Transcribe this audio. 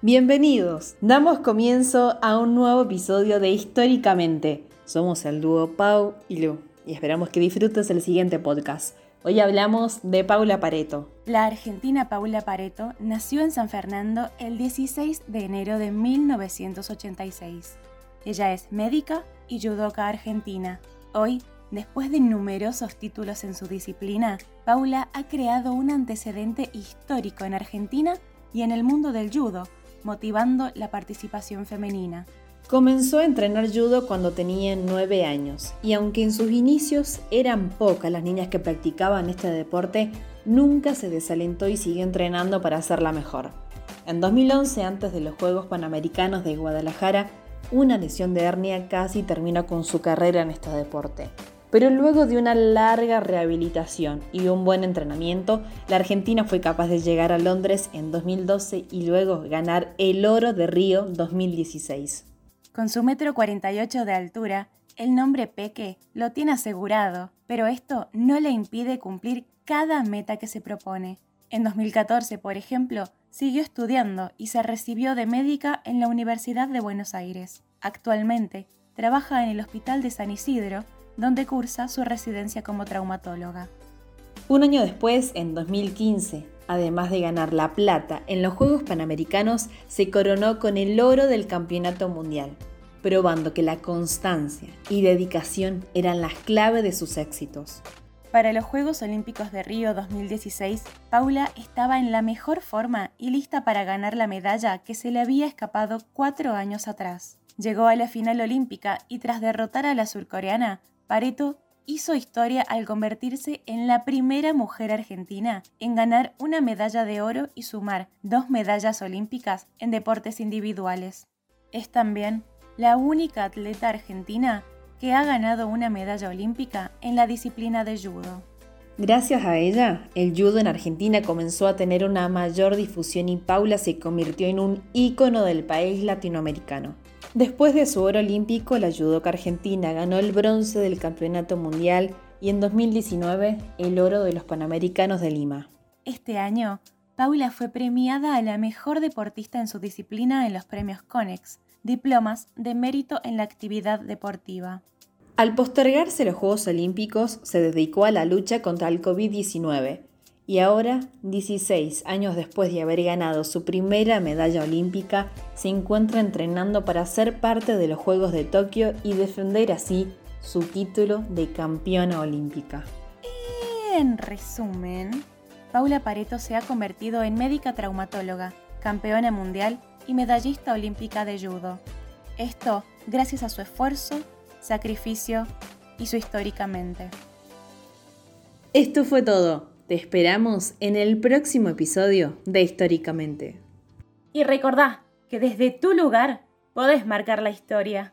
Bienvenidos. Damos comienzo a un nuevo episodio de Históricamente. Somos el dúo Pau y Lu y esperamos que disfrutes el siguiente podcast. Hoy hablamos de Paula Pareto. La argentina Paula Pareto nació en San Fernando el 16 de enero de 1986. Ella es médica y judoka argentina. Hoy, después de numerosos títulos en su disciplina, Paula ha creado un antecedente histórico en Argentina y en el mundo del judo, motivando la participación femenina. Comenzó a entrenar judo cuando tenía 9 años y aunque en sus inicios eran pocas las niñas que practicaban este deporte, nunca se desalentó y siguió entrenando para hacerla mejor. En 2011, antes de los Juegos Panamericanos de Guadalajara, una lesión de hernia casi terminó con su carrera en este deporte. Pero luego de una larga rehabilitación y un buen entrenamiento, la Argentina fue capaz de llegar a Londres en 2012 y luego ganar el oro de Río 2016. Con su metro 48 de altura, el nombre Peque lo tiene asegurado, pero esto no le impide cumplir cada meta que se propone. En 2014, por ejemplo, siguió estudiando y se recibió de médica en la Universidad de Buenos Aires. Actualmente, trabaja en el Hospital de San Isidro donde cursa su residencia como traumatóloga. Un año después, en 2015, además de ganar la plata en los Juegos Panamericanos, se coronó con el oro del Campeonato Mundial, probando que la constancia y dedicación eran las claves de sus éxitos. Para los Juegos Olímpicos de Río 2016, Paula estaba en la mejor forma y lista para ganar la medalla que se le había escapado cuatro años atrás. Llegó a la final olímpica y tras derrotar a la surcoreana, Pareto hizo historia al convertirse en la primera mujer argentina en ganar una medalla de oro y sumar dos medallas olímpicas en deportes individuales. Es también la única atleta argentina que ha ganado una medalla olímpica en la disciplina de judo. Gracias a ella, el judo en Argentina comenzó a tener una mayor difusión y Paula se convirtió en un ícono del país latinoamericano. Después de su oro olímpico, la judoka argentina ganó el bronce del Campeonato Mundial y en 2019 el oro de los Panamericanos de Lima. Este año, Paula fue premiada a la mejor deportista en su disciplina en los premios CONEX, diplomas de mérito en la actividad deportiva. Al postergarse los Juegos Olímpicos, se dedicó a la lucha contra el COVID-19 y ahora, 16 años después de haber ganado su primera medalla olímpica, se encuentra entrenando para ser parte de los Juegos de Tokio y defender así su título de campeona olímpica. En resumen, Paula Pareto se ha convertido en médica traumatóloga, campeona mundial y medallista olímpica de judo. Esto gracias a su esfuerzo, sacrificio y su históricamente. Esto fue todo. Te esperamos en el próximo episodio de Históricamente. Y recordá que desde tu lugar podés marcar la historia.